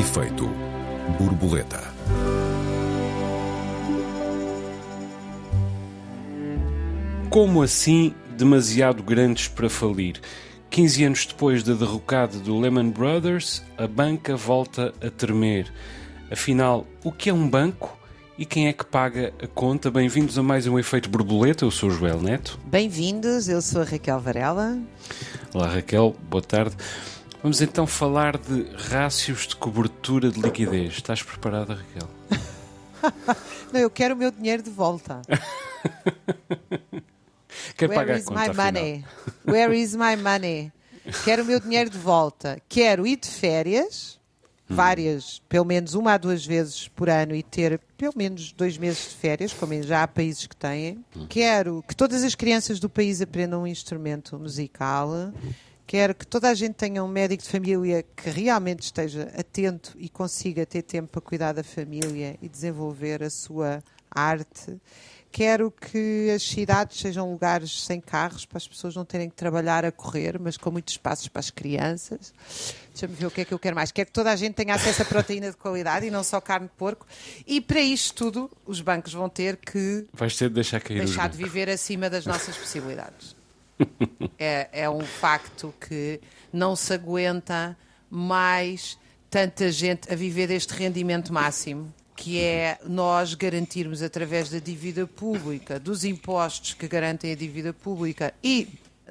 Efeito borboleta. Como assim demasiado grandes para falir? 15 anos depois da derrocada do Lehman Brothers, a banca volta a tremer. Afinal, o que é um banco? E quem é que paga a conta? Bem-vindos a mais um Efeito Borboleta. Eu sou o Joel Neto. Bem-vindos, eu sou a Raquel Varela. Olá, Raquel. Boa tarde. Vamos então falar de rácios de cobertura de liquidez. Estás preparada, Raquel? Não, eu quero o meu dinheiro de volta. Quem Where paga a is conta, my afinal? money? Where is my money? Quero o meu dinheiro de volta. Quero ir de férias, Hum. várias, pelo menos uma a duas vezes por ano e ter pelo menos dois meses de férias, como já há países que têm. Hum. Quero que todas as crianças do país aprendam um instrumento musical. Quero que toda a gente tenha um médico de família que realmente esteja atento e consiga ter tempo para cuidar da família e desenvolver a sua arte. Quero que as cidades sejam lugares sem carros, para as pessoas não terem que trabalhar a correr, mas com muitos espaços para as crianças. Deixa-me ver o que é que eu quero mais. Quero que toda a gente tenha acesso a proteína de qualidade e não só carne de porco. E para isto tudo, os bancos vão ter que Vais ter de deixar cair deixar de viver acima das nossas possibilidades. É, é um facto que não se aguenta mais tanta gente a viver deste rendimento máximo, que é nós garantirmos através da dívida pública, dos impostos que garantem a dívida pública e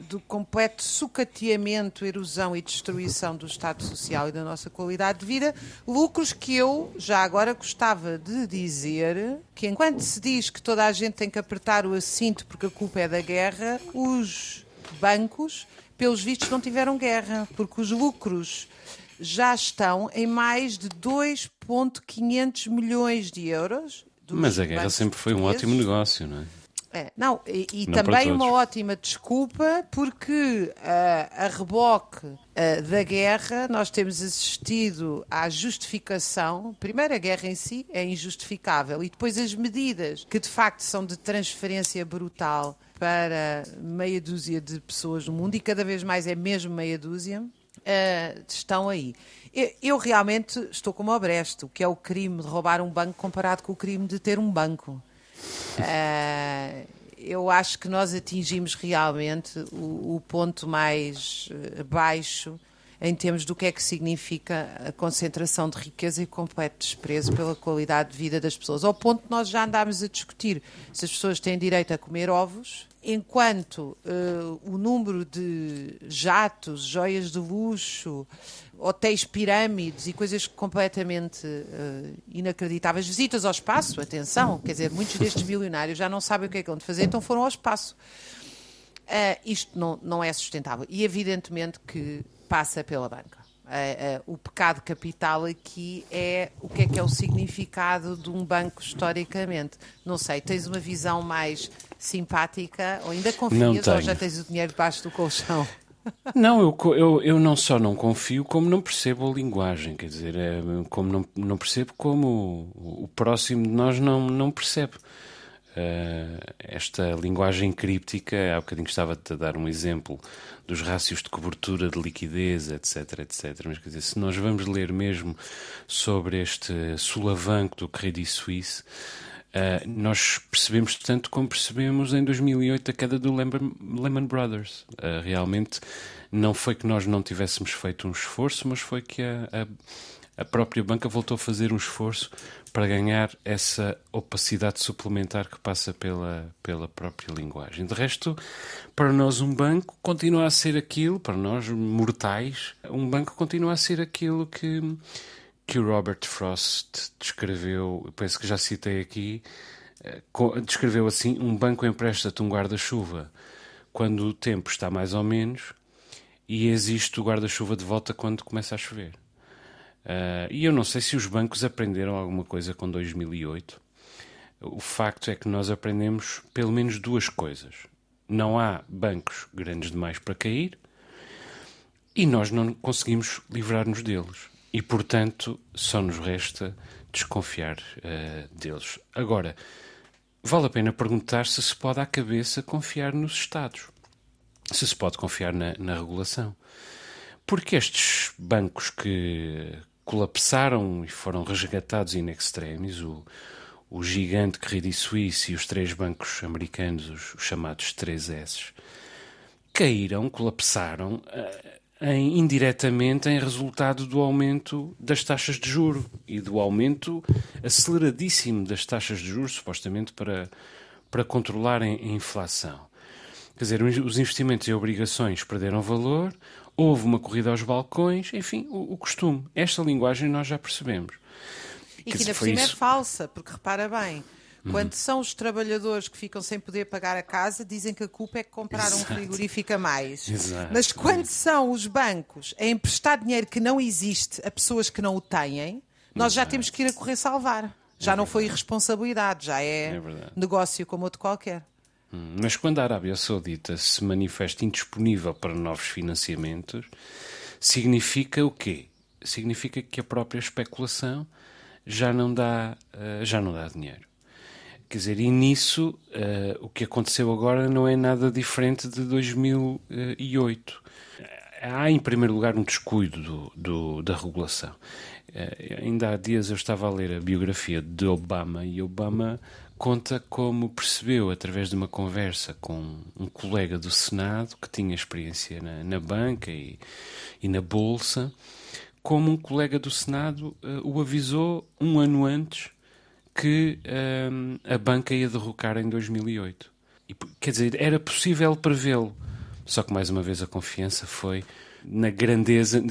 do completo sucateamento, erosão e destruição do Estado Social e da nossa qualidade de vida, lucros que eu já agora gostava de dizer que enquanto se diz que toda a gente tem que apertar o cinto porque a culpa é da guerra, os bancos, pelos vistos, não tiveram guerra, porque os lucros já estão em mais de 2,500 milhões de euros. Mas a guerra sempre foi um ótimo negócio, não é? É, não, e, e Não também uma ótima desculpa, porque ah, a reboque ah, da guerra nós temos assistido à justificação. Primeiro, a guerra em si é injustificável, e depois as medidas que de facto são de transferência brutal para meia dúzia de pessoas no mundo, e cada vez mais é mesmo meia dúzia. ah, estão aí. Eu, eu realmente estou como ao Brecht, o que é o crime de roubar um banco comparado com o crime de ter um banco. Ah, eu acho que nós atingimos realmente o, o ponto mais eh, baixo em termos do que é que significa a concentração de riqueza e completo desprezo pela qualidade de vida das pessoas. Ao ponto de nós já andámos a discutir se as pessoas têm direito a comer ovos, enquanto eh, o número de jatos, joias de luxo, hotéis pirâmides e coisas completamente eh, inacreditáveis. Visitas ao espaço, atenção, quer dizer, muitos destes milionários já não sabem o que é que vão de fazer, então foram ao espaço. Ah, isto não, não é sustentável. E evidentemente que passa pela banca. Ah, o pecado capital aqui é o que é que é o significado de um banco historicamente. Não sei, tens uma visão mais simpática ou ainda confias ou já tens o dinheiro debaixo do colchão? Não, eu, eu, eu não só não confio, como não percebo a linguagem. Quer dizer, é, como não, não percebo como o, o próximo de nós não, não percebe. Eh, esta linguagem críptica, há bocadinho estava-te a dar um exemplo dos rácios de cobertura de liquidez, etc, etc. Mas quer dizer, se nós vamos ler mesmo sobre este sulavanco do Credit Suisse, Uh, nós percebemos tanto como percebemos em 2008 a queda do Lehman, Brothers. Uh, realmente não foi que nós não tivéssemos feito um esforço, mas foi que a, a, a própria banca voltou a fazer um esforço para ganhar essa opacidade suplementar que passa pela, pela própria linguagem. De resto, para nós um banco continua a ser aquilo, para nós mortais, um banco continua a ser aquilo que que o Robert Frost descreveu, eu penso que já citei aqui, eh, descreveu assim: um banco empresta-te um guarda-chuva quando o tempo está mais ou menos e existe o guarda-chuva de volta quando começa a chover. Ah, e eu não sei se os bancos aprenderam alguma coisa com 2008. O facto é que nós aprendemos pelo menos duas coisas. Não há bancos grandes demais para cair e nós não conseguimos livrar-nos deles. E, portanto, só nos resta desconfiar eh, deles. Agora, vale a pena perguntar se se pode à cabeça confiar nos Estados. Se se pode confiar na, na regulação. Porque estes bancos que colapsaram e foram resgatados in extremis, o, o gigante Credit Suisse e os três bancos americanos, os, os chamados 3S, caíram, colapsaram uh, em, indiretamente em resultado do aumento das taxas de juro e do aumento aceleradíssimo das taxas de juros, supostamente para, para controlarem a inflação. Quer dizer, os investimentos e obrigações perderam valor, houve uma corrida aos balcões, enfim, o, o costume. Esta linguagem nós já percebemos. E que ainda por cima é falsa, porque repara bem. Quando são os trabalhadores que ficam sem poder pagar a casa, dizem que a culpa é que compraram Exato. um frigorífico a mais. Exato. Mas quando são os bancos a emprestar dinheiro que não existe a pessoas que não o têm, nós já temos que ir a correr salvar. Já é não foi irresponsabilidade, já é, é negócio como outro qualquer. Hum, mas quando a Arábia Saudita se manifesta indisponível para novos financiamentos, significa o quê? Significa que a própria especulação já não dá, uh, já não dá dinheiro. Quer dizer, e nisso uh, o que aconteceu agora não é nada diferente de 2008. Há, em primeiro lugar, um descuido do, do, da regulação. Uh, ainda há dias eu estava a ler a biografia de Obama e Obama conta como percebeu, através de uma conversa com um colega do Senado que tinha experiência na, na banca e, e, na bolsa, como um colega do Senado uh, o avisou um ano antes que uh, a banca ia derrocar em 2008. E, quer dizer, era possível prevê-lo. Só que mais uma vez a confiança foi na grandeza,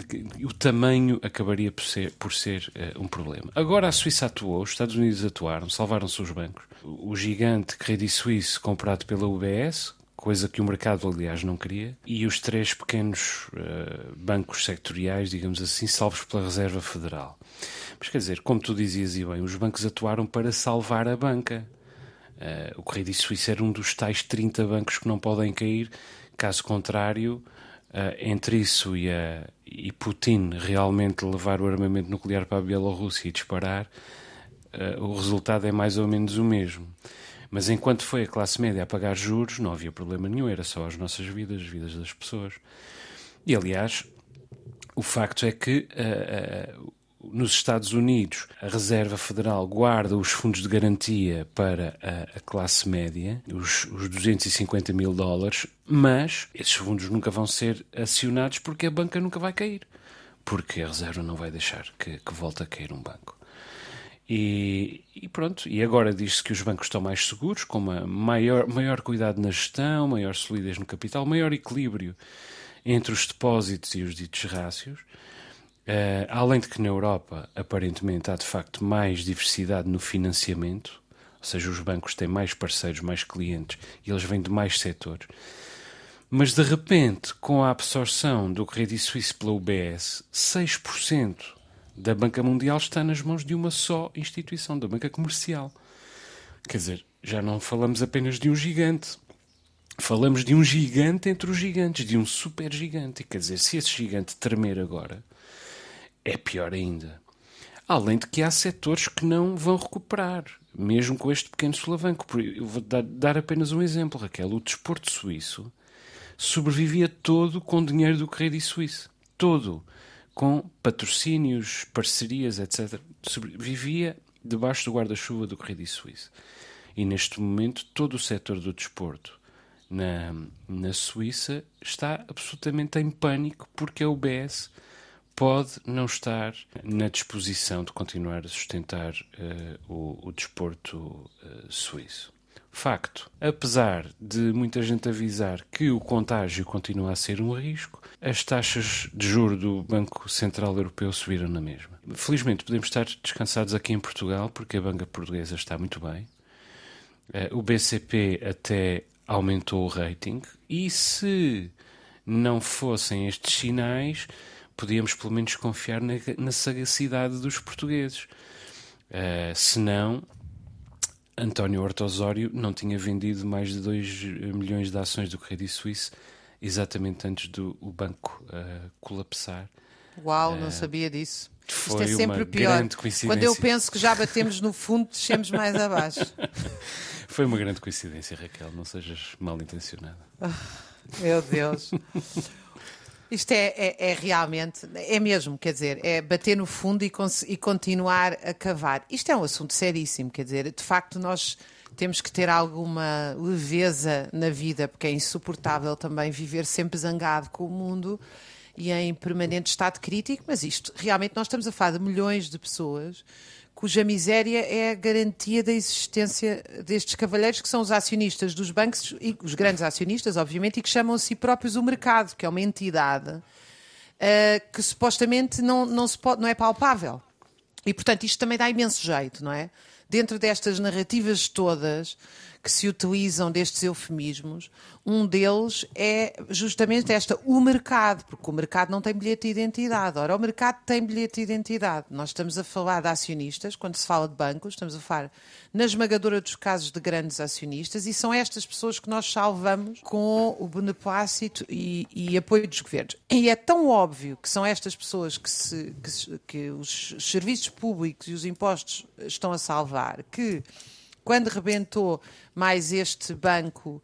o tamanho acabaria por ser, por ser uh, um problema. Agora a Suíça atuou, os Estados Unidos atuaram, salvaram-se os bancos. O, o gigante Credit Suisse, comprado pela UBS, coisa que o mercado, aliás, não queria, e os três pequenos uh, bancos sectoriais, digamos assim, salvos pela Reserva Federal. Mas quer dizer, como tu dizias e bem, os bancos atuaram para salvar a banca. Uh, o Credit Suisse era um dos tais 30 bancos que não podem cair, caso contrário, Uh, entre isso e, a, e Putin realmente levar o armamento nuclear para a Bielorrússia e disparar, uh, o resultado é mais ou menos o mesmo. Mas enquanto foi a classe média a pagar juros, não havia problema nenhum, era só as nossas vidas, as vidas das pessoas. E aliás, o facto é que uh, nos Estados Unidos, a Reserva Federal guarda os fundos de garantia para a, a classe média, os, os 250 mil dólares, mas esses fundos nunca vão ser acionados porque a banca nunca vai cair. Porque a Reserva não vai deixar que, que volte a cair um banco. E, e, pronto, e agora diz-se que os bancos estão mais seguros, com uma maior, maior cuidado na gestão, maior solidez no capital, maior equilíbrio entre os depósitos e os ditos rácios. Uh, além de que na Europa, aparentemente, há de facto mais diversidade no financiamento, ou seja, os bancos têm mais parceiros, mais clientes e eles vêm de mais setores. Mas de repente, com a absorção do Credit Suisse pela UBS, 6% da banca mundial está nas mãos de uma só instituição, da banca comercial. Quer dizer, já não falamos apenas de um gigante. Falamos de um gigante entre os gigantes, de um super gigante. Quer dizer, se esse gigante tremer agora, é pior ainda. Além de que há setores que não vão recuperar, mesmo com este pequeno solavanco. Eu vou dar, apenas um exemplo, Raquel. O desporto suíço sobrevivia todo com dinheiro do Credit Suisse. Todo. Com patrocínios, parcerias, etc. Sobrevivia debaixo do guarda-chuva do Credit Suisse. E neste momento todo o setor do desporto na, na Suíça está absolutamente em pânico porque a UBS pode não estar na disposição de continuar a sustentar uh, o, o, desporto uh, suíço. Facto, apesar de muita gente avisar que o contágio continua a ser um risco, as taxas de juro do Banco Central Europeu subiram na mesma. Felizmente podemos estar descansados aqui em Portugal, porque a banca portuguesa está muito bem. Uh, o BCP até aumentou o rating, e se não fossem estes sinais, podíamos pelo menos confiar na, na sagacidade dos portugueses. Uh, senão, António Horta Osório não tinha vendido mais de 2 milhões de ações do Credit Suisse exatamente antes do o banco uh, colapsar. Uau, não uh, sabia disso. Isto é sempre pior. Quando eu penso que já batemos no fundo, descemos mais abaixo. Foi uma grande coincidência, Raquel. Não sejas mal intencionada. Oh, meu Deus. Isto é, é, é, realmente, é mesmo, quer dizer, é bater no fundo e, e, continuar a cavar. Isto é um assunto seríssimo, quer dizer, de facto nós temos que ter alguma leveza na vida, porque é insuportável também viver sempre zangado com o mundo e em permanente estado crítico, mas isto, realmente nós estamos a falar de milhões de pessoas cuja miséria é a garantia da existência destes cavalheiros que são os acionistas dos bancos e os grandes acionistas, obviamente, e que chamam a si próprios o mercado, que é uma entidade uh, que supostamente não, não, se pode, não é palpável. E, portanto, isto também dá imenso jeito, não é? Dentro destas narrativas todas, que se utilizam destes eufemismos. Um deles é justamente esta, o mercado, porque o mercado não tem bilhete de identidade. Ora, o mercado tem bilhete de identidade. Nós estamos a falar de acionistas, quando se fala de bancos, estamos a falar na esmagadora dos casos de grandes acionistas, e são estas pessoas que nós salvamos com o beneplácito e, e apoio dos governos. E é tão óbvio que são estas pessoas que, se, que, que os serviços públicos e os impostos estão a salvar, que quando rebentou mais este banco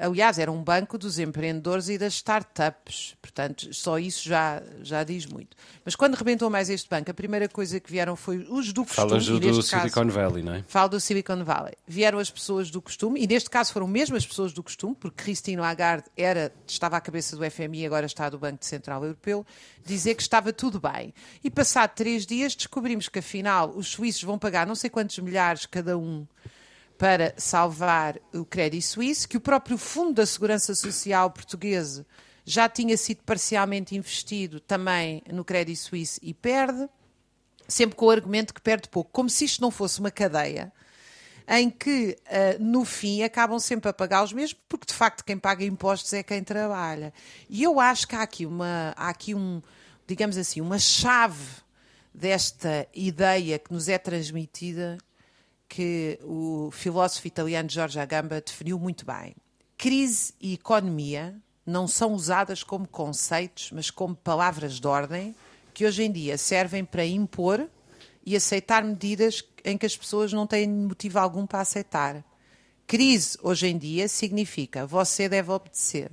aliás, era um banco dos empreendedores e das startups, portanto, só isso já, já diz muito. Mas quando rebentou mais este banco, a primeira coisa que vieram foi os do costume. Falas do, do Silicon Valley, não é? Falo do Silicon Valley. Vieram as pessoas do costume, e neste caso foram mesmo as pessoas do costume, porque Christine Lagarde era, estava à cabeça do FMI, agora está do Banco Central Europeu, dizer que estava tudo bem. E passado três dias descobrimos que afinal os suíços vão pagar não sei quantos milhares cada um para salvar o Crédito Suíço, que o próprio Fundo da Segurança Social português já tinha sido parcialmente investido também no Crédito Suíço e perde, sempre com o argumento que perde pouco, como se isto não fosse uma cadeia em que, uh, no fim, acabam sempre a pagar os mesmos, porque de facto quem paga impostos é quem trabalha. E eu acho que há aqui uma, há aqui um, digamos assim, uma chave desta ideia que nos é transmitida que o filósofo italiano Giorgio Agamben definiu muito bem. Crise e economia não são usadas como conceitos, mas como palavras de ordem que hoje em dia servem para impor e aceitar medidas em que as pessoas não têm motivo algum para aceitar. Crise hoje em dia significa você deve obedecer.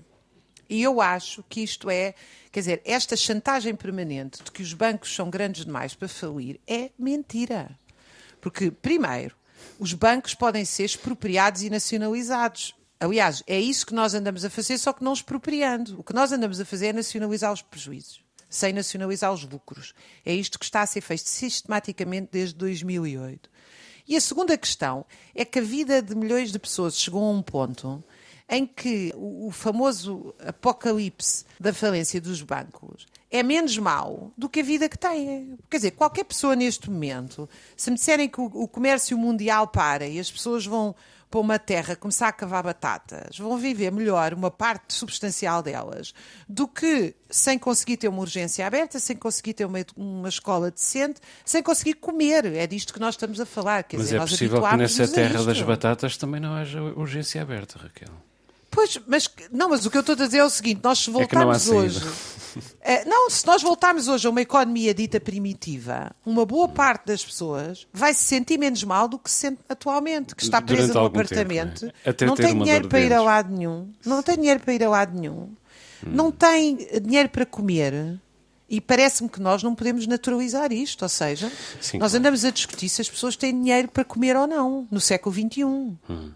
E eu acho que isto é, quer dizer, esta chantagem permanente de que os bancos são grandes demais para falir é mentira. Porque, primeiro, os bancos podem ser expropriados e nacionalizados. Aliás, é isso que nós andamos a fazer, só que não expropriando. O que nós andamos a fazer é nacionalizar os prejuízos, sem nacionalizar os lucros. É isto que está a ser feito sistematicamente desde 2008. E a segunda questão é que a vida de milhões de pessoas chegou a um ponto em que o famoso apocalipse da falência dos bancos é menos mau do que a vida que têm. Quer dizer, qualquer pessoa neste momento, se me disserem que o, comércio mundial para e as pessoas vão para uma terra começar a cavar batatas, vão viver melhor uma parte substancial delas do que sem conseguir ter uma urgência aberta, sem conseguir ter uma, uma escola decente, sem conseguir comer. É disto que nós estamos a falar. Quer mas dizer, é possível que nessa terra das batatas também não haja urgência aberta, Raquel. Pois, mas não, mas o que eu estou a dizer é o seguinte: nós se voltarmos é hoje. É, não, se nós voltarmos hoje a uma economia dita primitiva, uma boa parte das pessoas vai se sentir menos mal do que se sente atualmente, que está presa no apartamento, tempo, né? não tem dinheiro para ir a lado nenhum, não tem dinheiro para ir a lado nenhum, hum. não tem dinheiro para comer. E parece-me que nós não podemos naturalizar isto, ou seja, Sim, nós claro. andamos a discutir se as pessoas têm dinheiro para comer ou não, no século XXI. Hum.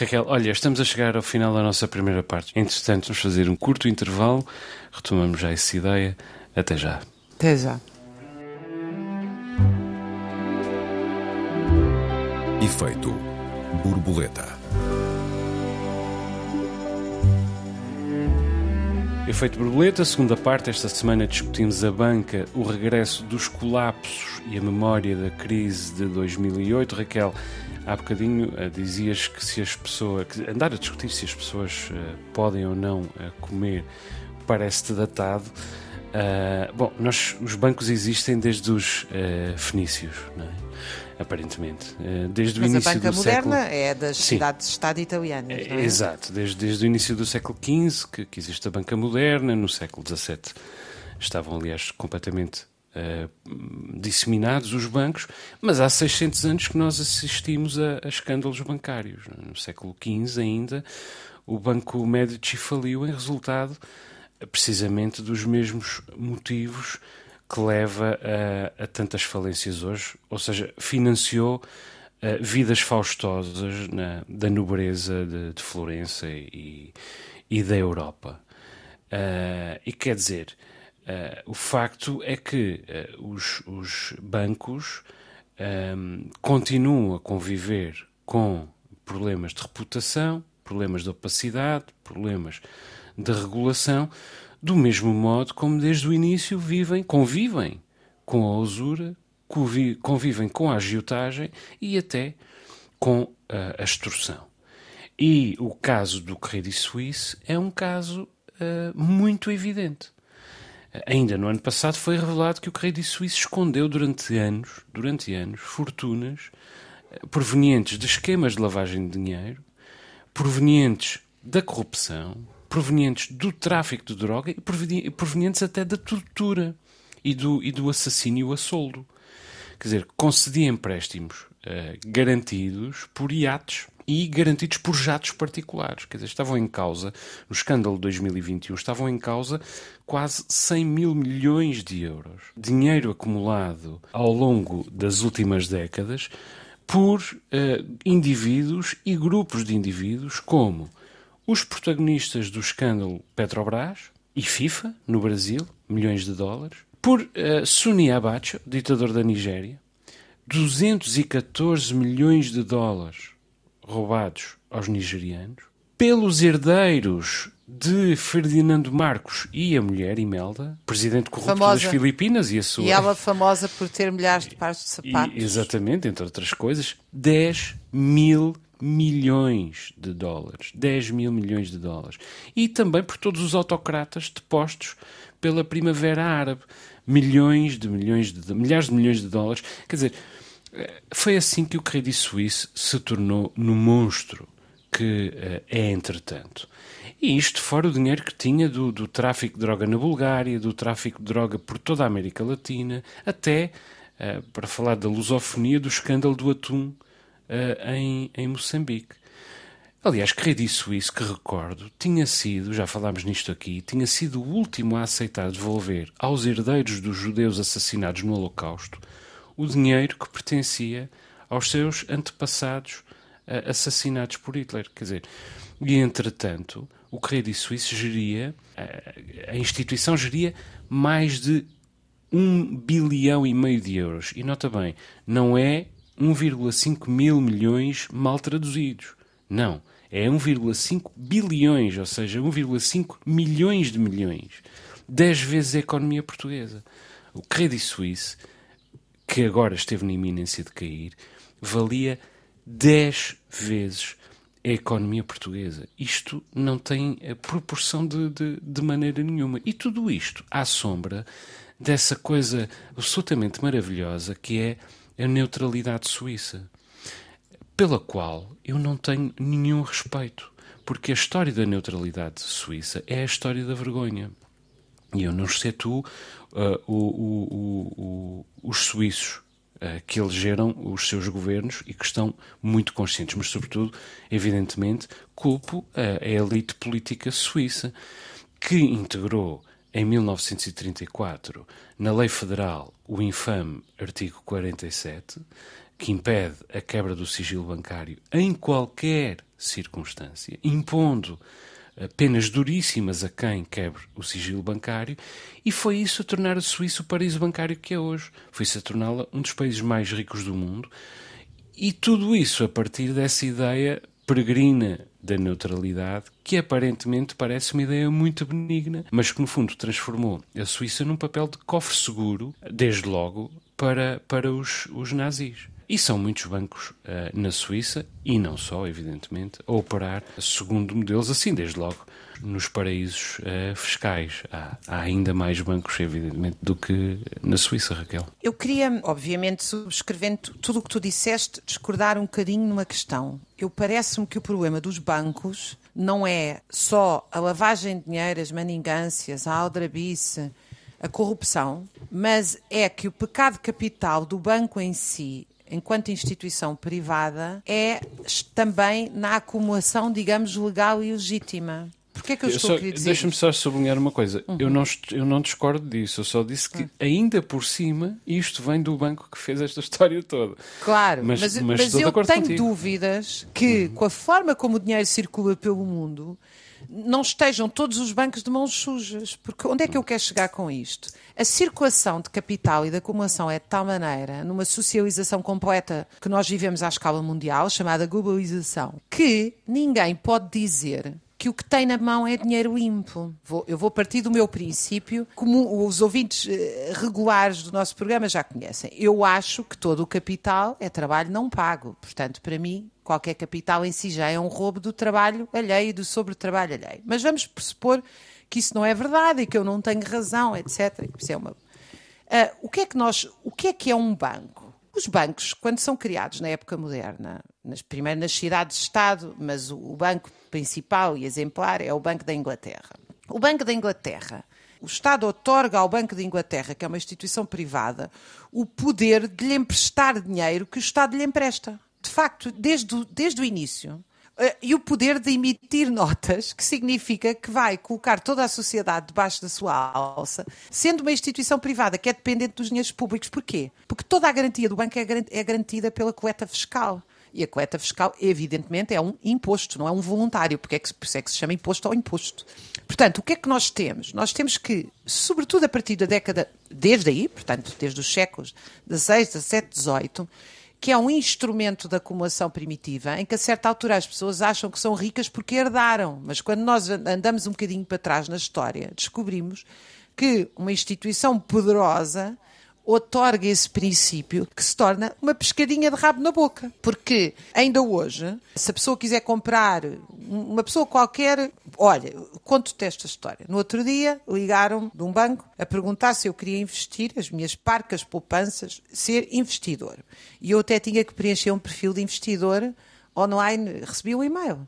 Raquel, olha, estamos a chegar ao final da nossa primeira parte. Entretanto, vamos fazer um curto intervalo, retomamos já essa ideia. Até já. Até já. Efeito borboleta. Efeito borboleta, segunda parte. Esta semana discutimos a banca, o regresso dos colapsos e a memória da crise de 2008. Raquel, Há bocadinho uh, dizias que se as pessoas. Andar a discutir se as pessoas uh, podem ou não uh, comer parece-te datado. bom, nós, os bancos existem desde os fenícios, não é? aparentemente. Desde Mas o início a banca do moderna século... é das cidades-estado italianas, não é? Exato, desde, desde o início do século XV que, que existe a banca moderna, no século XVII estavam, aliás, completamente uh, disseminados os bancos, mas há 600 anos que nós assistimos a, a escândalos bancários. No século XV ainda, o Banco Medici faliu em resultado precisamente dos mesmos motivos que leva a, a tantas falências hoje, ou seja, financiou uh, vidas faustosas na, da nobreza de, de Florença e, e, da Europa. Uh, e quer dizer, uh, o facto é que os, os, bancos um, continuam a conviver com problemas de reputação, problemas de opacidade, problemas de regulação, do mesmo modo como desde o início vivem, convivem com a usura, convivem com a agiotagem e até com a extorsão. E o caso do Credit Suisse é um caso uh, muito evidente. Ainda no ano passado foi revelado que o Credit Suisse escondeu durante anos, durante anos, fortunas uh, provenientes de esquemas de lavagem de dinheiro, provenientes da corrupção, provenientes do tráfico de droga e provenientes até da tortura e do, e do assassínio a soldo. Quer dizer, concedia empréstimos uh, garantidos por iates e garantidos por jatos particulares. Quer dizer, estavam em causa, no escândalo de 2021, estavam em causa quase 100 mil milhões de euros. Dinheiro acumulado ao longo das últimas décadas por uh, indivíduos e grupos de indivíduos como os protagonistas do escândalo Petrobras e FIFA, no Brasil, milhões de dólares, por uh, Suni Abacha, ditador da Nigéria, 214 milhões de dólares roubados aos nigerianos, pelos herdeiros de Ferdinando Marcos e a mulher Imelda, presidente corrupto famosa. das Filipinas e a sua... E ela famosa por ter milhares de pares de sapatos. E, exatamente, entre outras coisas, 10 mil milhões de dólares. 10 mil milhões de dólares. E também por todos os autocratas depostos pela Primavera Árabe. Milhões de milhões de milhares de milhões de dólares. Quer dizer, foi assim que o Credit Suisse se tornou no monstro que uh, é entretanto. E isto fora o dinheiro que tinha do, do tráfico de droga na Bulgária, do tráfico de droga por toda a América Latina, até, uh, para falar da lusofonia, do escândalo do atum uh, em, em Moçambique. Aliás, Credit Suisse, que recordo, tinha sido, já falámos nisto aqui, tinha sido o último a aceitar devolver aos herdeiros dos judeus assassinados no Holocausto o dinheiro que pertencia aos seus antepassados uh, assassinados por Hitler. Quer dizer, e entretanto, o Credit Suisse geria, uh, a instituição geria mais de um bilhão e meio de euros. E nota bem, não é 1,5 mil milhões mal traduzidos. Não. É 1,5 bilhões, ou seja, 1,5 milhões de milhões. 10 vezes a economia portuguesa. O Credit Suisse, que agora esteve na iminência de cair, valia 10 vezes a economia portuguesa. Isto não tem proporção de, de, de maneira nenhuma. E tudo isto à sombra dessa coisa absolutamente maravilhosa que é a neutralidade suíça, pela qual eu não tenho nenhum respeito, porque a história da neutralidade suíça é a história da vergonha. E eu não excetuo uh, o, o, o, os suíços uh, que elegeram os seus governos e que estão muito conscientes, mas, sobretudo, evidentemente, culpo a, a elite política suíça que integrou em 1934, na lei federal, o infame artigo 47, que impede a quebra do sigilo bancário em qualquer circunstância, impondo penas duríssimas a quem quebre o sigilo bancário, e foi isso a tornar a Suíça o paraíso bancário que é hoje. Foi isso a torná-la um dos países mais ricos do mundo, e tudo isso a partir dessa ideia peregrina da neutralidade, que aparentemente parece uma ideia muito benigna, mas que no fundo transformou a Suíça num papel de cofre seguro, desde logo, para, para os, os nazis. E são muitos bancos uh, na Suíça, e não só, evidentemente, a operar segundo modelos assim, desde logo nos paraísos uh, fiscais. Há, há, ainda mais bancos, evidentemente, do que na Suíça, Raquel. Eu queria, obviamente, subscrevendo tudo o que tu disseste, discordar um bocadinho numa questão. Eu parece-me que o problema dos bancos não é só a lavagem de dinheiro, as maningâncias, a aldrabice, a corrupção, mas é que o pecado capital do banco em si enquanto instituição privada, é também na acumulação, digamos, legal e legítima. que é que eu, Eu estou só- a dizer? Deixa-me? Uhum. só sublinhar uma coisa. Eu, não, eu não discordo disso. Eu só disse que, ainda por cima, isto vem do banco que fez esta história toda. Claro, Mas- mas, mas eu tenho contigo. dúvidas que, com a forma como o dinheiro circula pelo mundo, não estejam todos os bancos de mãos sujas. Porque onde é que eu quero chegar com isto? A circulação de capital e de acumulação é de tal maneira, numa socialização completa que nós vivemos à escala mundial, chamada globalização, que ninguém pode dizer que o que tem na mão é dinheiro limpo. Vou- eu vou partir do meu princípio, como os ouvintes eh, regulares do nosso programa já conhecem. Eu acho que todo o capital é trabalho não pago. Portanto, para mim, qualquer capital em si já é um roubo do trabalho alheio do sobre-trabalho alheio. Mas vamos pressupor que isso não é verdade e que eu não tenho razão, etc. Isso é uma... Ah, o que é que nós, o que é que é um banco? Os bancos, quando são criados na época moderna, nas, primeiro nas cidades-estado, mas o, o banco principal e exemplar é o Banco da Inglaterra. O Banco da Inglaterra, o Estado otorga ao Banco da Inglaterra, que é uma instituição privada, o poder de lhe emprestar dinheiro que o Estado lhe empresta. De facto, desde desde o início, eh, e o poder de emitir notas, que significa que vai colocar toda a sociedade debaixo da sua alça, sendo uma instituição privada que é dependente dos dinheiros públicos. Porquê? Porque toda a garantia do banco é é garantida pela coleta fiscal. E a coleta fiscal, evidentemente, é um imposto, não é um voluntário, porque é que, por isso é que se chama imposto ao imposto. Portanto, o que é que nós temos? Nós temos que, sobretudo a partir da década, desde aí, portanto, desde os séculos XVI, XVII, XVIII, que é um instrumento de acumulação primitiva, em que a certa altura as pessoas acham que são ricas porque herdaram, mas quando nós andamos um bocadinho para trás na história, descobrimos que uma instituição poderosa otorga esse princípio que se torna uma pescadinha de rabo na boca. Porque ainda hoje, se a pessoa quiser comprar, uma pessoa qualquer, olha, conto-te esta história. No outro dia, ligaram de um banco a perguntar se eu queria investir, as minhas parcas poupanças, ser investidor. E eu até tinha que preencher um perfil de investidor online, recebi um e-mail.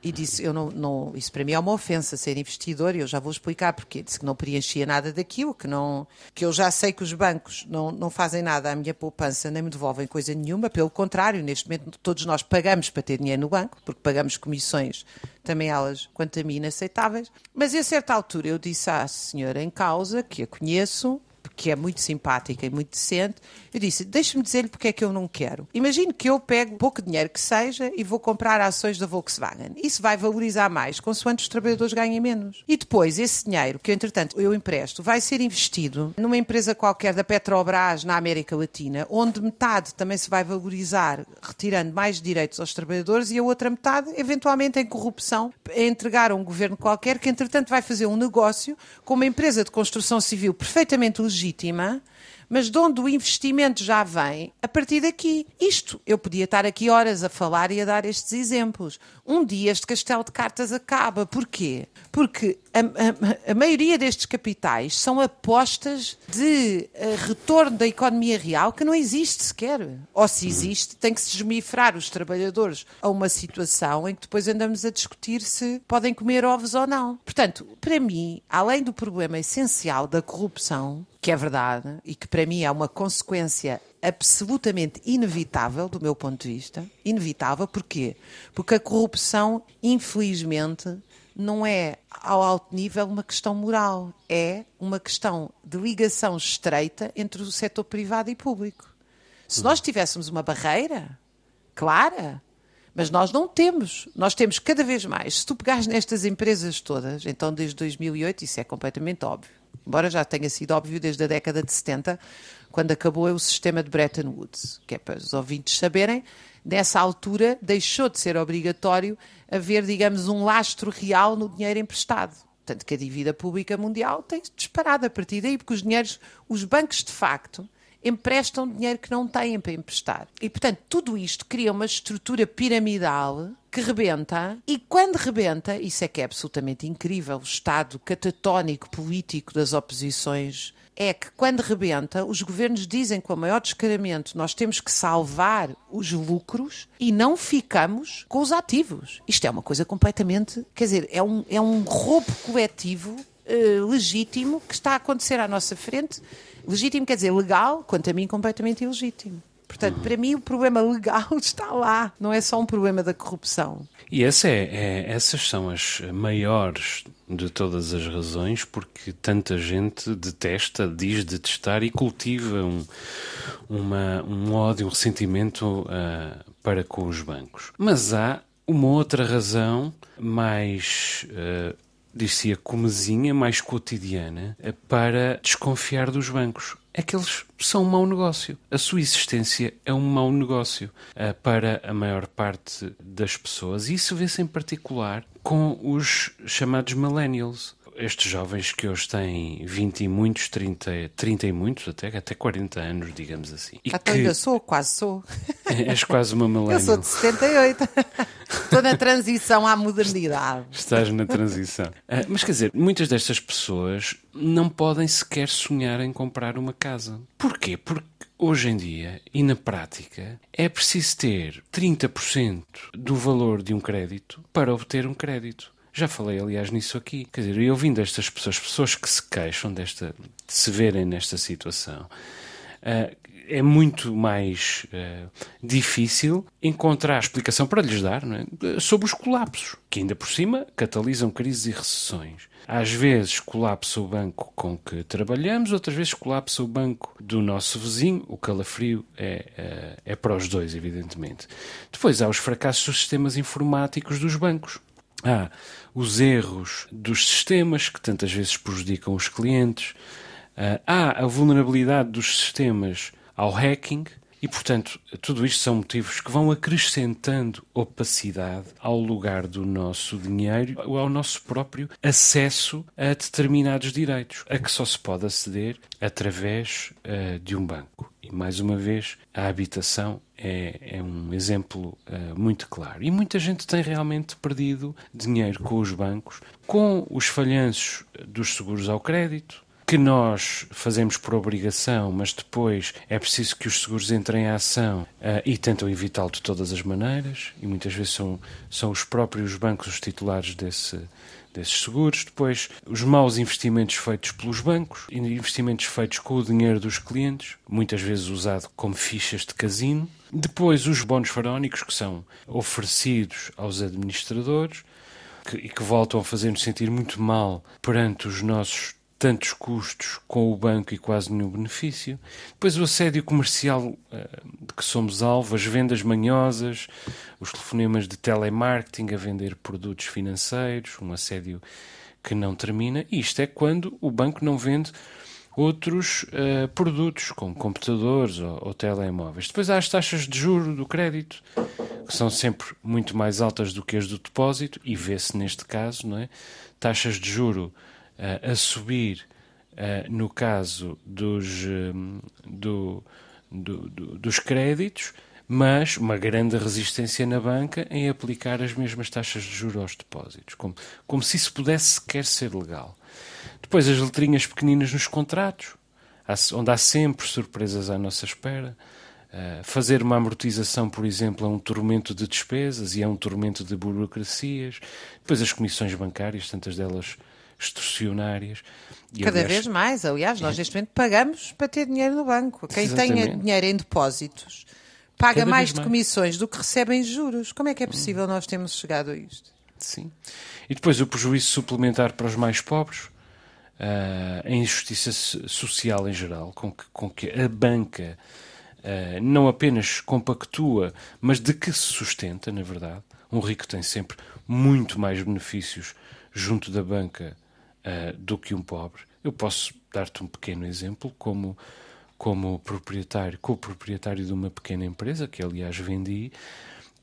E disse, eu não, não, isso para mim é uma ofensa ser investidor e eu já vou explicar porque disse que não preenchia nada daquilo, que não, que eu já sei que os bancos não, não fazem nada à minha poupança, nem me devolvem coisa nenhuma, pelo contrário, neste momento todos nós pagamos para ter dinheiro no banco, porque pagamos comissões, também elas, quanto a mim, inaceitáveis. Mas a certa altura eu disse à senhora em causa, que a conheço, que é muito simpática e muito decente, eu disse, deixe-me dizer-lhe porque é que eu não quero. Imagine que eu pego pouco dinheiro que seja e vou comprar ações da Volkswagen. Isso vai valorizar mais, consoante os trabalhadores ganhem menos. E depois, esse dinheiro que, entretanto, eu empresto, vai ser investido numa empresa qualquer da Petrobras na América Latina, onde metade também se vai valorizar retirando mais direitos aos trabalhadores e a outra metade, eventualmente, em corrupção, a entregar a um governo qualquer que, entretanto, vai fazer um negócio com uma empresa de construção civil perfeitamente legítima, mas de onde o investimento já vem a partir daqui. Isto, eu podia estar aqui horas a falar e a dar estes exemplos. Um dia este castelo de cartas acaba. Porquê? Porque a, a- a maioria destes capitais são apostas de eh, retorno da economia real que não existe sequer. Ou se existe, tem que se desmifrar os trabalhadores a uma situação em que depois andamos a discutir se podem comer ovos ou não. Portanto, para mim, além do problema essencial da corrupção, que é verdade e que para mim é uma consequência absolutamente inevitável do meu ponto de vista. Inevitável, porquê? Porque a corrupção, infelizmente, não é ao alto nível uma questão moral, é uma questão de ligação estreita entre o setor privado e público. Se nós tivéssemos uma barreira clara, mas nós não temos. Nós temos cada vez mais. Se tu pegares nestas empresas todas, então desde 2008, isso é completamente óbvio. Embora já tenha sido óbvio desde a década de 70, quando acabou o sistema de Bretton Woods, que é para os ouvintes saberem, nessa altura deixou de ser obrigatório haver, digamos, um lastro real no dinheiro emprestado. Tanto que a dívida pública mundial tem disparado a partir daí, porque os dinheiros, os bancos de facto, emprestam dinheiro que não têm para emprestar. E, portanto, tudo isto cria uma estrutura piramidal que rebenta, e quando rebenta, isso é que é absolutamente incrível, o estado catatónico político das oposições, é que quando rebenta, os governos dizem com o maior descaramento nós temos que salvar os lucros e não ficamos com os ativos. Isto é uma coisa completamente, quer dizer, é um, é um roubo coletivo eh, legítimo que está a acontecer à nossa frente. Legítimo quer dizer legal, quanto a mim, completamente ilegítimo. Portanto, Uhum. para mim, o problema legal está lá, não é só um problema da corrupção. E essa é, é- essas são as maiores de todas as razões porque tanta gente detesta, diz detestar e cultiva um, uma- um ódio, um ressentimento ah, para com os bancos. Mas há uma outra razão mais. Uh, Dir-se-ia comezinha, mais cotidiana, para desconfiar dos bancos. É que eles são um mau negócio. A sua existência é um mau negócio eh, para a maior parte das pessoas. E isso vê-se em particular com os chamados millennials. Estes jovens que hoje têm 20 e muitos, 30, 30 e muitos, até, até 40 anos, digamos assim. E Então, ainda sou, quase sou. és quase uma millennial. Eu sou de 78. Estou na transição à modernidade. Estás na transição. Ah, mas quer dizer, muitas destas pessoas não podem sequer sonhar em comprar uma casa. Porquê? Porque hoje em dia, e na prática, é preciso ter 30% do valor de um crédito para obter um crédito. Já falei, aliás, nisso aqui. Quer dizer, eu ouvindo estas pessoas, pessoas que se queixam desta, de se verem nesta situação, ah, é muito mais uh, difícil encontrar explicação para lhes dar é? sobre os colapsos, que ainda por cima catalisam crises e recessões. Às vezes colapsa o banco com que trabalhamos, outras vezes colapsa o banco do nosso vizinho. O calafrio é, uh, é para os dois, evidentemente. Depois há os fracassos dos sistemas informáticos dos bancos. Há os erros dos sistemas que tantas vezes prejudicam os clientes. Uh, há a vulnerabilidade dos sistemas ao hacking e, portanto, tudo isto são motivos que vão acrescentando opacidade ao lugar do nosso dinheiro ao nosso próprio acesso a determinados direitos, a que só se pode aceder através uh, de um banco. E, mais uma vez, a habitação é, é um exemplo uh, muito claro. E muita gente tem realmente perdido dinheiro com os bancos, com os falhanços dos seguros ao crédito, que nós fazemos por obrigação, mas depois é preciso que os seguros entrem em ação uh, e tentam evitá-lo de todas as maneiras, e muitas vezes são, são os próprios bancos os titulares desse, desses seguros. Depois, os maus investimentos feitos pelos bancos, investimentos feitos com o dinheiro dos clientes, muitas vezes usado como fichas de casino. Depois, os bónus faraónicos que são oferecidos aos administradores e que voltam a fazer-nos sentir muito mal perante os nossos tantos custos com o banco e quase nenhum benefício. Depois o assédio comercial uh, de que somos alvo, as vendas manhosas, os telefonemas de telemarketing a vender produtos financeiros, um assédio que não termina. E isto é quando o banco não vende outros uh, produtos, como computadores ou, ou telemóveis. Depois há as taxas de juro do crédito, que são sempre muito mais altas do que as do depósito, e vê-se neste caso, não é? Taxas de juro a subir no caso dos, um, do, do, do, dos créditos, mas uma grande resistência na banca em aplicar as mesmas taxas de juros aos depósitos, como, como se isso pudesse sequer ser legal. Depois as letrinhas pequeninas nos contratos, onde há sempre surpresas à nossa espera. Uh, fazer uma amortização, por exemplo, é um tormento de despesas e é um tormento de burocracias. Depois as comissões bancárias, tantas delas extorsionárias. E, Cada aliás, vez mais, aliás, nós neste momento pagamos para ter dinheiro no banco. Quem tem dinheiro em depósitos paga mais vez de mais. comissões do que recebe em juros. Como é que é possível nós termos chegado a isto? Sim. E depois o prejuízo suplementar para os mais pobres, uh, a injustiça social em geral, com que, com que a banca uh, não apenas compactua, mas de que se sustenta, na verdade. Um rico tem sempre muito mais benefícios junto da banca uh, do que um pobre. Eu posso dar-te um pequeno exemplo, como, como proprietário, co-proprietário de uma pequena empresa, que aliás vendi,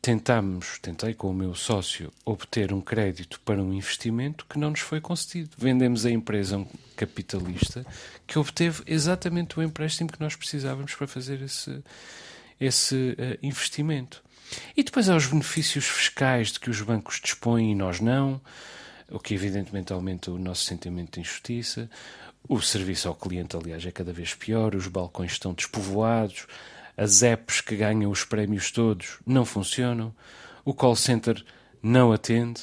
tentámos, tentei com o meu sócio obter um crédito para um investimento que não nos foi concedido. Vendemos a empresa a um capitalista que obteve exatamente o empréstimo que nós precisávamos para fazer esse, esse uh, investimento. E depois há os benefícios fiscais de que os bancos dispõem e nós não o que evidentemente aumenta o nosso sentimento de injustiça. O serviço ao cliente, aliás, é cada vez pior, os balcões estão despovoados, as apps que ganham os prémios todos não funcionam, o call center não atende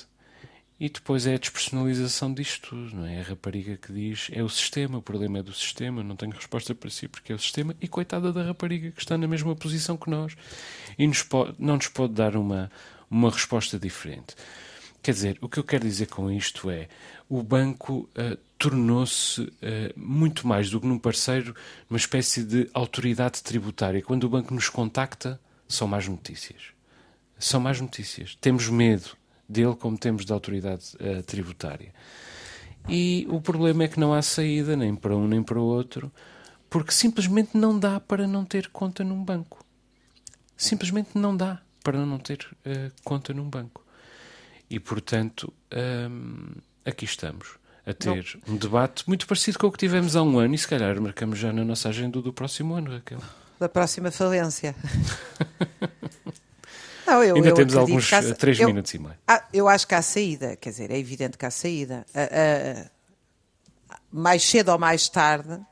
E depois é a despersonalização disto tudo, não é? A rapariga que diz é o sistema, o problema é do sistema, não tenho resposta para si porque é o sistema, e coitada da rapariga que está na mesma posição que nós e nos pode, não nos pode dar uma, uma resposta diferente. Quer dizer, o que eu quero dizer com isto é o banco uh, tornou-se uh, muito mais do que num parceiro, uma espécie de autoridade tributária. Quando o banco nos contacta, são mais notícias. São mais notícias. Temos medo dele como temos da autoridade uh, tributária. E o problema é que não há saída nem para um nem para o outro, porque simplesmente não dá para não ter conta num banco. Simplesmente não dá para não ter conta num banco. E, portanto, um, aqui estamos a ter não. um debate muito parecido com o que tivemos há um ano e se calhar marcamos já na nossa agenda do próximo ano, Raquel. Da próxima falência. Não, eu, Ainda eu temos alguns há, três eu, minutos e meio. Ah, eu acho que há saída, quer dizer, é evidente que há saída. Uh, uh, mais cedo ou mais tarde, uh,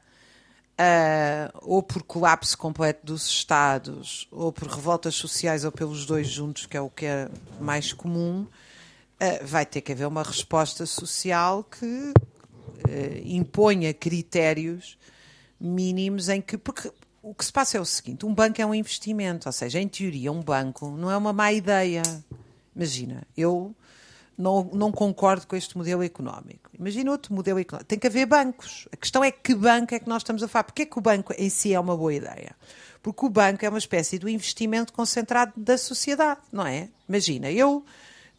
ou por colapso completo dos Estados, ou por revoltas sociais, ou pelos dois juntos, que é o que é mais comum, vai ter que haver uma resposta social que imponha critérios mínimos em que. Porque o que se passa é o seguinte: um banco é um investimento, ou seja, em teoria, um banco não é uma má ideia. Imagina, eu não, não concordo com este modelo económico. Imagina outro modelo económico. Tem que haver bancos. A questão é que banco é que nós estamos a falar. Porquê que o banco em si é uma boa ideia? Porque o banco é uma espécie de investimento concentrado da sociedade, não é? Imagina, eu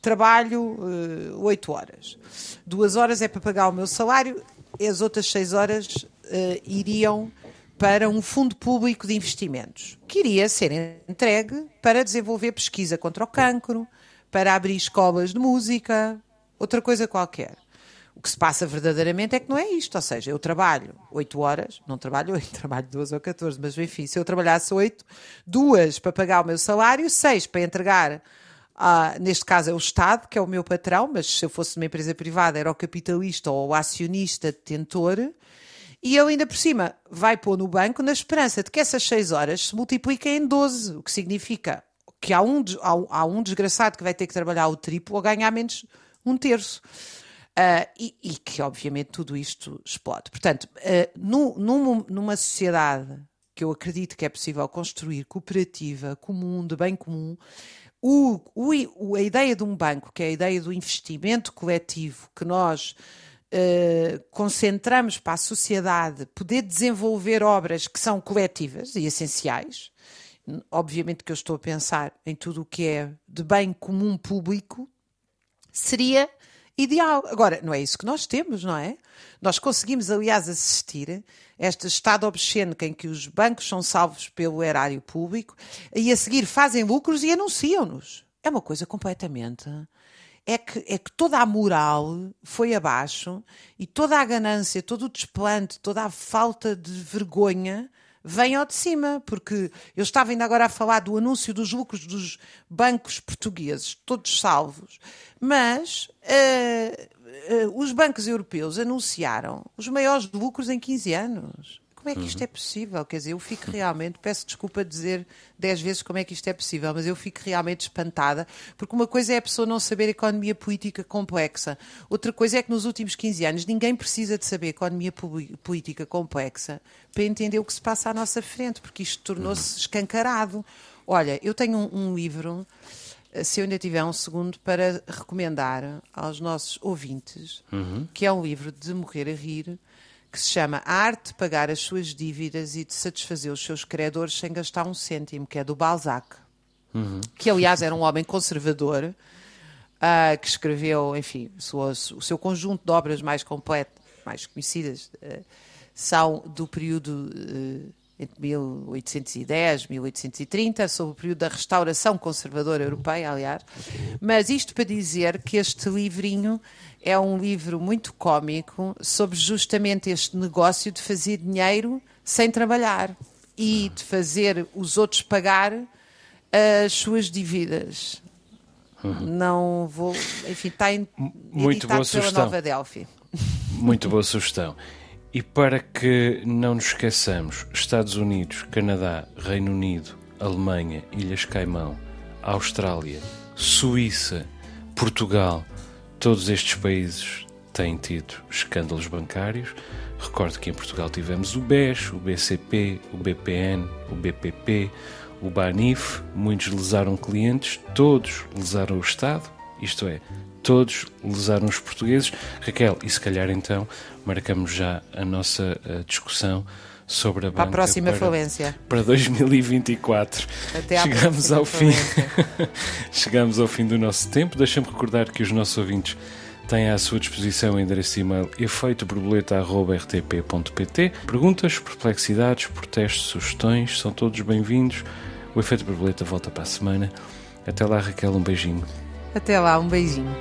trabalho uh, 8 horas. Duas horas é para pagar o meu salário, as outras 6 horas uh, iriam para um fundo público de investimentos, que iria ser entregue para desenvolver pesquisa contra o cancro, para abrir escolas de música, outra coisa qualquer. O que se passa verdadeiramente é que não é isto, ou seja, eu trabalho 8 horas, não trabalho 8, trabalho 12 ou 14, mas enfim, se eu trabalhasse 8, duas para pagar o meu salário, seis para entregar, uh, neste caso é o Estado, que é o meu patrão, mas se eu fosse uma empresa privada era o capitalista ou o acionista detentor, e ele ainda por cima vai pôr no banco na esperança de que essas 6 horas se multipliquem em 12, o que significa que há um, há, um desgraçado que vai ter que trabalhar o triplo ou ganhar menos um terço. Uh, e, e, que, obviamente, tudo isto explode. Portanto, uh, num, numa sociedade que eu acredito que é possível construir cooperativa, comum, de bem comum, o, o, a ideia de um banco, que é a ideia do investimento coletivo que nós uh, concentramos para a sociedade poder desenvolver obras que são coletivas e essenciais, obviamente que eu estou a pensar em tudo o que é de bem comum público, seria ideal. Agora, não é isso que nós temos, não é? Nós conseguimos, aliás, assistir a este estado obsceno em que os bancos são salvos pelo erário público e a seguir fazem lucros e anunciam-nos. É uma coisa completamente é que, é que toda a moral foi abaixo e toda a ganância, todo o desplante, toda a falta de vergonha vem ao de cima, porque eu estava ainda agora a falar do anúncio dos lucros dos bancos portugueses, todos salvos, mas uh, uh, os bancos europeus anunciaram os maiores lucros em 15 anos. Como é que isto uhum. é possível? Quer dizer, eu fico realmente, peço desculpa de dizer dez vezes como é que isto é possível, mas eu fico realmente espantada, porque uma coisa é a pessoa não saber economia política complexa, outra coisa é que nos últimos 15 anos ninguém precisa de saber economia política complexa para entender o que se passa à nossa frente, porque isto tornou-se uhum. escancarado. Olha, eu tenho um, um livro eh, se eu ainda tiver um segundo, para recomendar aos nossos ouvintes, uhum. que é um livro de morrer a rir, que se chama A Arte de Pagar as Suas Dívidas e de Satisfazer os Seus Credores Sem Gastar um Cêntimo, que é do Balzac. Uhum. Que, aliás, era um homem conservador, uh, que escreveu, enfim, seu, o seu, conjunto de obras mais completo, mais conhecidas, uh, são do período uh, entre 1810 e 1830, sobre o período da restauração conservadora europeia, aliás. Mas isto para dizer que este livrinho é um livro muito cômico sobre justamente este negócio de fazer dinheiro sem trabalhar e de fazer os outros pagar as suas dívidas. Uhum. Não vou. Enfim, está em, muito boa sugestão. Muito boa sugestão. E para que não nos esqueçamos, Estados Unidos, Canadá, Reino Unido, Alemanha, Ilhas Caimão, Austrália, Suíça, Portugal, Todos estes países têm tido escândalos bancários. Recordo que em Portugal tivemos o BES, o BCP, o BPN, o BPP, o BANIF. Muitos lesaram clientes, todos lesaram o Estado, isto é, todos lesaram os portugueses. Raquel, e se calhar então marcamos já a nossa a discussão sobre a para banca a próxima para, falência. para 2024. Até à Chegamos ao fim. Chegamos ao fim do nosso tempo. Deixa-me recordar que os nossos ouvintes têm à sua disposição o endereço de e-mail efeitoborboleta.rtp.pt. Perguntas, perplexidades, protestos, sugestões, são todos bem-vindos. O Efeito Borboleta volta para a semana. Até lá, Raquel, um beijinho. Até lá, um beijinho.